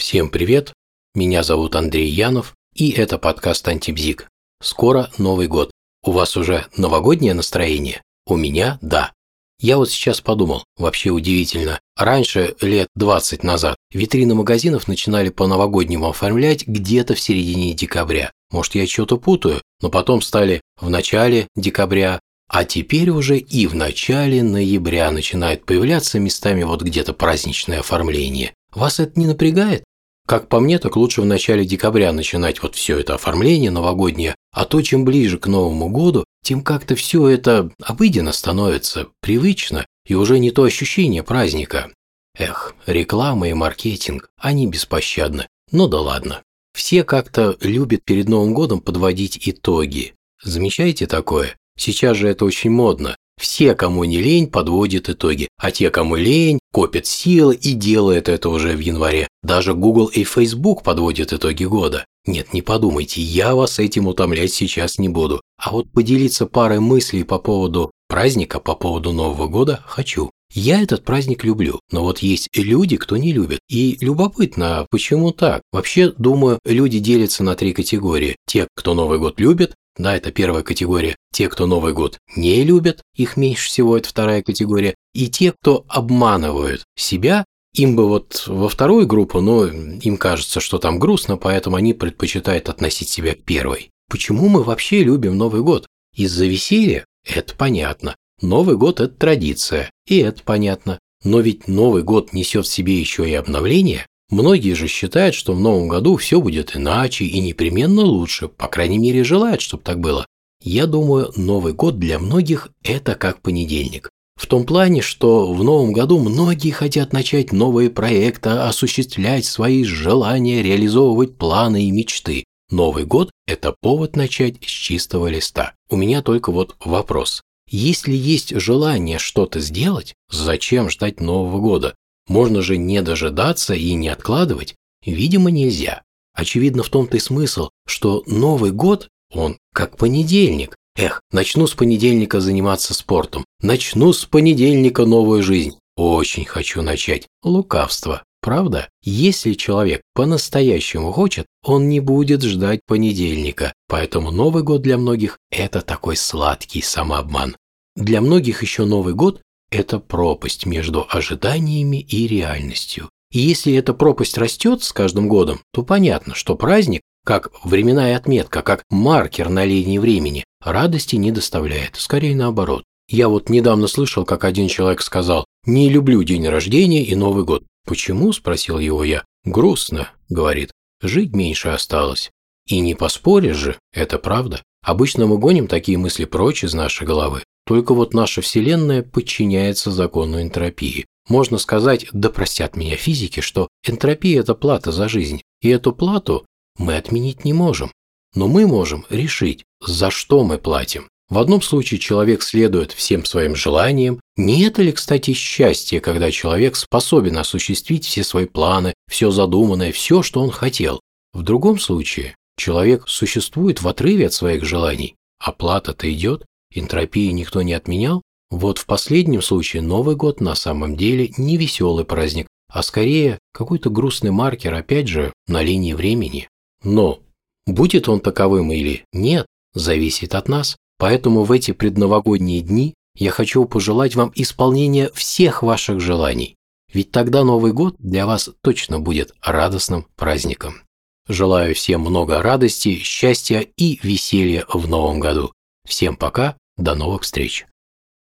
Всем привет, меня зовут Андрей Янов, и это подкаст «Антибзик». Скоро Новый год. У вас уже новогоднее настроение? У меня – да. Я вот сейчас подумал, вообще удивительно. Раньше, лет 20 назад, витрины магазинов начинали по-новогоднему оформлять где-то в середине декабря. Может, я что-то путаю, но потом стали в начале декабря, а теперь уже и в начале ноября начинает появляться местами вот где-то праздничное оформление. Вас это не напрягает? Как по мне, так лучше в начале декабря начинать вот все это оформление новогоднее, а то чем ближе к Новому году, тем как-то все это обыденно становится, привычно, и уже не то ощущение праздника. Эх, реклама и маркетинг, они беспощадны. Ну да ладно. Все как-то любят перед Новым годом подводить итоги. Замечаете такое? Сейчас же это очень модно. Все, кому не лень, подводят итоги, а те, кому лень, копят силы и делают это уже в январе. Даже Google и Facebook подводят итоги года. Нет, не подумайте, я вас этим утомлять сейчас не буду. А вот поделиться парой мыслей по поводу праздника, по поводу Нового года хочу. Я этот праздник люблю, но вот есть люди, кто не любит. И любопытно, почему так? Вообще, думаю, люди делятся на три категории. Те, кто Новый год любит, да, это первая категория. Те, кто Новый год не любят, их меньше всего, это вторая категория. И те, кто обманывают себя, им бы вот во вторую группу, но им кажется, что там грустно, поэтому они предпочитают относить себя к первой. Почему мы вообще любим Новый год? Из-за веселья? Это понятно. Новый год – это традиция, и это понятно. Но ведь Новый год несет в себе еще и обновление. Многие же считают, что в новом году все будет иначе и непременно лучше, по крайней мере желают, чтобы так было. Я думаю, Новый год для многих – это как понедельник. В том плане, что в новом году многие хотят начать новые проекты, осуществлять свои желания, реализовывать планы и мечты. Новый год – это повод начать с чистого листа. У меня только вот вопрос. Если есть желание что-то сделать, зачем ждать Нового года? Можно же не дожидаться и не откладывать. Видимо, нельзя. Очевидно, в том-то и смысл, что Новый год, он как понедельник. Эх, начну с понедельника заниматься спортом. Начну с понедельника новую жизнь. Очень хочу начать. Лукавство. Правда? Если человек по-настоящему хочет, он не будет ждать понедельника. Поэтому Новый год для многих – это такой сладкий самообман. Для многих еще Новый год это пропасть между ожиданиями и реальностью. И если эта пропасть растет с каждым годом, то понятно, что праздник, как временная отметка, как маркер на линии времени, радости не доставляет, скорее наоборот. Я вот недавно слышал, как один человек сказал «Не люблю день рождения и Новый год». «Почему?» – спросил его я. «Грустно», – говорит. «Жить меньше осталось». И не поспоришь же, это правда. Обычно мы гоним такие мысли прочь из нашей головы. Только вот наша Вселенная подчиняется закону энтропии. Можно сказать, да простят меня физики, что энтропия – это плата за жизнь, и эту плату мы отменить не можем. Но мы можем решить, за что мы платим. В одном случае человек следует всем своим желаниям. Не это ли, кстати, счастье, когда человек способен осуществить все свои планы, все задуманное, все, что он хотел? В другом случае человек существует в отрыве от своих желаний, а плата-то идет, Энтропии никто не отменял? Вот в последнем случае Новый год на самом деле не веселый праздник, а скорее какой-то грустный маркер, опять же, на линии времени. Но будет он таковым или нет, зависит от нас. Поэтому в эти предновогодние дни я хочу пожелать вам исполнения всех ваших желаний. Ведь тогда Новый год для вас точно будет радостным праздником. Желаю всем много радости, счастья и веселья в новом году. Всем пока, до новых встреч!